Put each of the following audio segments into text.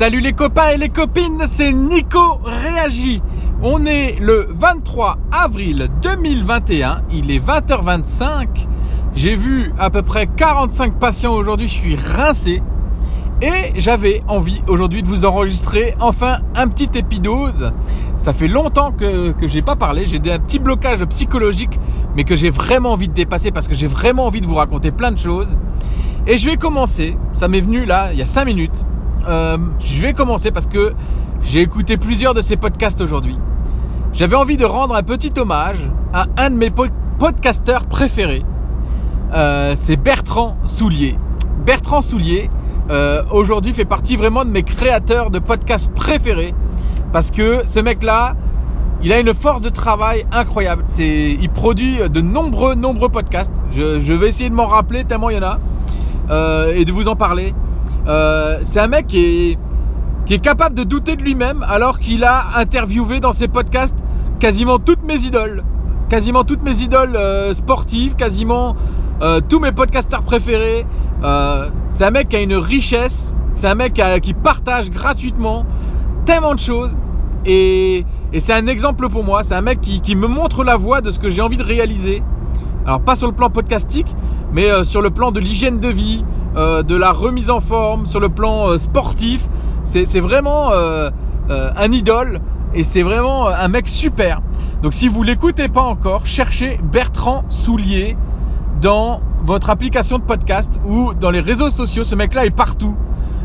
Salut les copains et les copines, c'est Nico Réagi. On est le 23 avril 2021, il est 20h25. J'ai vu à peu près 45 patients aujourd'hui, je suis rincé. Et j'avais envie aujourd'hui de vous enregistrer enfin un petit épidose. Ça fait longtemps que, que j'ai pas parlé, j'ai un petit blocage psychologique, mais que j'ai vraiment envie de dépasser parce que j'ai vraiment envie de vous raconter plein de choses. Et je vais commencer, ça m'est venu là, il y a 5 minutes. Euh, je vais commencer parce que j'ai écouté plusieurs de ces podcasts aujourd'hui. J'avais envie de rendre un petit hommage à un de mes podcasteurs préférés. Euh, c'est Bertrand Soulier. Bertrand Soulier, euh, aujourd'hui, fait partie vraiment de mes créateurs de podcasts préférés. Parce que ce mec-là, il a une force de travail incroyable. Il produit de nombreux, nombreux podcasts. Je, vais essayer de m'en rappeler tellement il y en a. Et de vous en parler. Euh, c'est un mec qui est, capable de douter de lui-même alors qu'il a interviewé dans ses podcasts quasiment toutes mes idoles. Quasiment toutes mes idoles euh, sportives, quasiment euh, tous mes podcasteurs préférés. c'est un mec qui a une richesse, c'est un mec qui, partage gratuitement tellement de choses. Et, c'est un exemple pour moi, c'est un mec qui, me montre la voie de ce que j'ai envie de réaliser. Alors pas sur le plan podcastique, mais sur le plan de l'hygiène de vie, euh, de la remise en forme, sur le plan euh, sportif. C'est vraiment euh, un idole et c'est vraiment un mec super. Donc si vous l'écoutez pas encore, cherchez Bertrand Soulier dans votre application de podcast ou dans les réseaux sociaux. Ce mec-là est partout.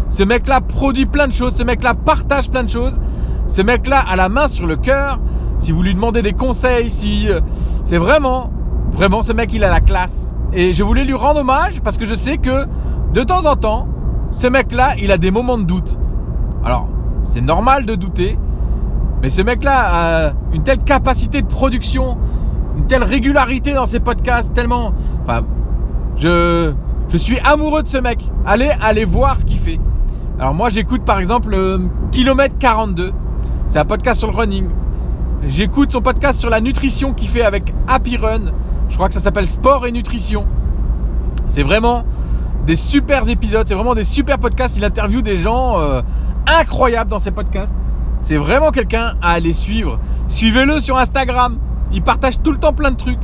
Ce mec-là produit plein de choses. Ce mec-là partage plein de choses. Ce mec-là a la main sur le cœur. Si vous lui demandez des conseils, si c'est vraiment, vraiment ce mec, il a la classe. Et je voulais lui rendre hommage parce que je sais que de temps en temps, ce mec-là, il a des moments de doute. Alors, c'est normal de douter, mais ce mec-là a une telle capacité de production, une telle régularité dans ses podcasts, tellement... Enfin, je, suis amoureux de ce mec. Allez, allez voir ce qu'il fait. Alors moi, j'écoute par exemple le Kilomètre 42. C'est un podcast sur le running. J'écoute son podcast sur la nutrition qu'il fait avec Happy Run. Je crois que ça s'appelle Sport et Nutrition. C'est vraiment des super épisodes, c'est vraiment des super podcasts. Il interviewe des gens euh, incroyables dans ses podcasts. C'est vraiment quelqu'un à aller suivre. Suivez-le sur Instagram. Il partage tout le temps plein de trucs.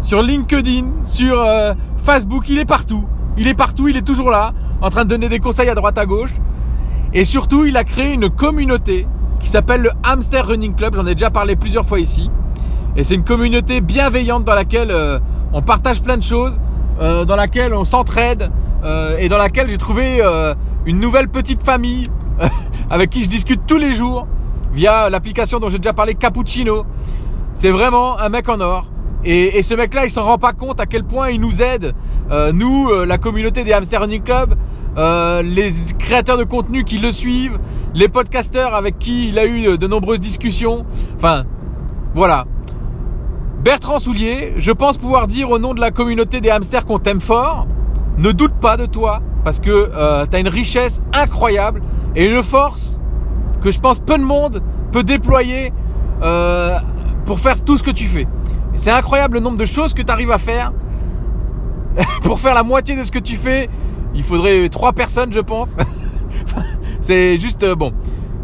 Sur LinkedIn, sur euh, Facebook, il est partout. Il est partout, il est toujours là, en train de donner des conseils à droite à gauche. Et surtout, il a créé une communauté qui s'appelle le Hamster Running Club. J'en ai déjà parlé plusieurs fois ici. Et c'est une communauté bienveillante dans laquelle euh, on partage plein de choses, dans laquelle on s'entraide, euh, et dans laquelle j'ai trouvé euh, une nouvelle petite famille avec qui je discute tous les jours via l'application dont j'ai déjà parlé, Cappuccino. C'est vraiment un mec en or. Et, ce mec-là, il s'en rend pas compte à quel point il nous aide, euh, nous, la communauté des Hamster Running Club, les créateurs de contenu qui le suivent, les podcasteurs avec qui il a eu de nombreuses discussions. Enfin, voilà. Bertrand Soulier, je pense pouvoir dire au nom de la communauté des hamsters qu'on t'aime fort, ne doute pas de toi parce que euh, tu as une richesse incroyable et une force que je pense peu de monde peut déployer euh, pour faire tout ce que tu fais. C'est incroyable le nombre de choses que tu arrives à faire. pour faire la moitié de ce que tu fais, il faudrait trois personnes, je pense. c'est juste euh, bon.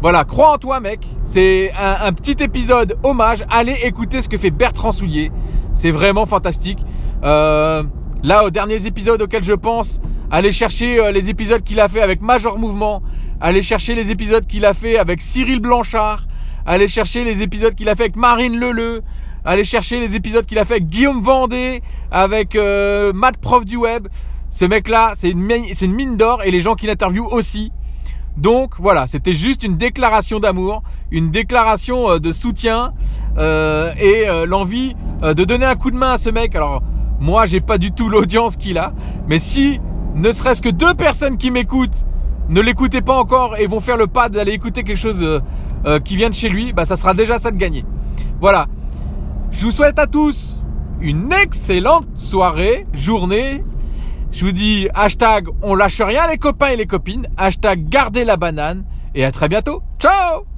Voilà, crois en toi, mec. C'est un, petit épisode hommage. Allez écouter ce que fait Bertrand Soulier. C'est vraiment fantastique. Euh, Là, aux derniers épisodes auxquels je pense, aller chercher euh, les épisodes qu'il a fait avec Major Mouvement, aller chercher les épisodes qu'il a fait avec Cyril Blanchard, aller chercher les épisodes qu'il a fait avec Marine Leleu, aller chercher les épisodes qu'il a fait avec Guillaume Vendée, avec euh, Matt Prof du Web. Ce mec-là, c'est une, mine d'or et les gens qui l'interviewent aussi. Donc voilà, c'était juste une déclaration d'amour, une déclaration euh, de soutien euh, et l'envie de donner un coup de main à ce mec. Alors moi, j'ai pas du tout l'audience qu'il a. Mais si, ne serait-ce que deux personnes qui m'écoutent, ne l'écoutez pas encore et vont faire le pas d'aller écouter quelque chose euh, euh, qui vient de chez lui, bah ça sera déjà ça de gagner. Voilà. Je vous souhaite à tous une excellente soirée, journée. Je vous dis hashtag on lâche rien les copains et les copines, hashtag gardez la banane et à très bientôt. Ciao